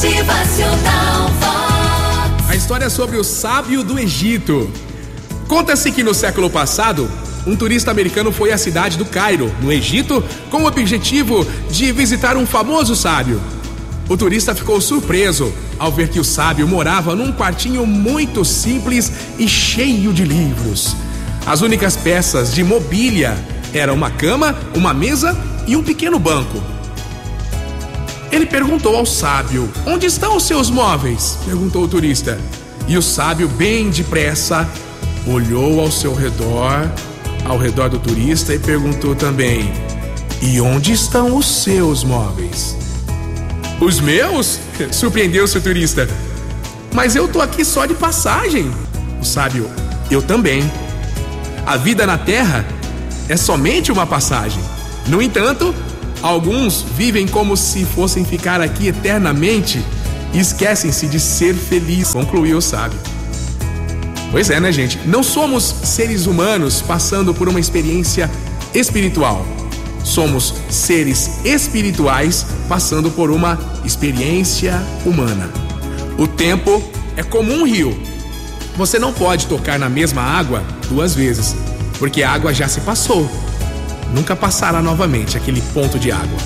Motivacional. A história é sobre o sábio do Egito. Conta-se que no século passado, um turista americano foi à cidade do Cairo, no Egito, com o objetivo de visitar um famoso sábio. O turista ficou surpreso ao ver que o sábio morava num quartinho muito simples e cheio de livros. As únicas peças de mobília eram uma cama, uma mesa e um pequeno banco. Ele perguntou ao sábio: Onde estão os seus móveis? perguntou o turista. E o sábio, bem depressa, olhou ao seu redor, ao redor do turista e perguntou também: E onde estão os seus móveis? Os meus? Surpreendeu-se o turista. Mas eu tô aqui só de passagem. O sábio, eu também. A vida na terra é somente uma passagem. No entanto, alguns vivem como se fossem ficar aqui eternamente e esquecem-se de ser feliz, concluiu o sábio. Pois é, né, gente? Não somos seres humanos passando por uma experiência espiritual. Somos seres espirituais passando por uma experiência humana. O tempo é como um rio. Você não pode tocar na mesma água duas vezes, porque a água já se passou. Nunca passará novamente aquele ponto de água.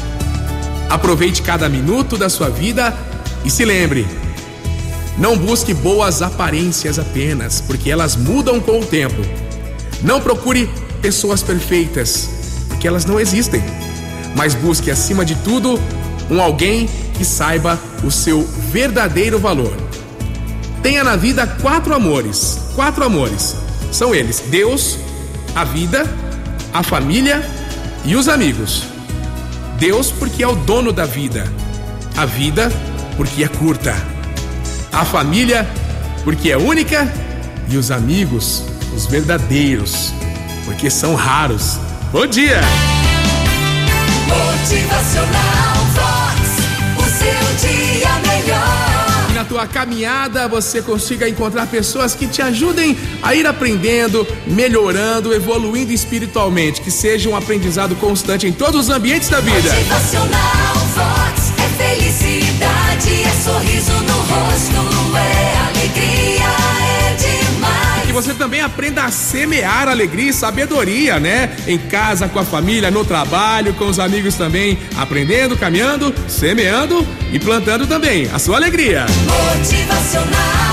Aproveite cada minuto da sua vida e se lembre: não busque boas aparências apenas, porque elas mudam com o tempo. Não procure pessoas perfeitas, porque elas não existem. Mas busque, acima de tudo, um alguém que saiba o seu verdadeiro valor. Tenha na vida quatro amores. Quatro amores. São eles: Deus, a vida, a família e os amigos. Deus, porque é o dono da vida. A vida, porque é curta. A família, porque é única. E os amigos, os verdadeiros, porque são raros. Bom dia! Motivacional tua caminhada você consiga encontrar pessoas que te ajudem a ir aprendendo, melhorando, evoluindo espiritualmente. Que seja um aprendizado constante em todos os ambientes da vida. Motivacional também aprenda a semear alegria e sabedoria, né? Em casa, com a família, no trabalho, com os amigos também. Aprendendo, caminhando, semeando e plantando também a sua alegria. Motivacional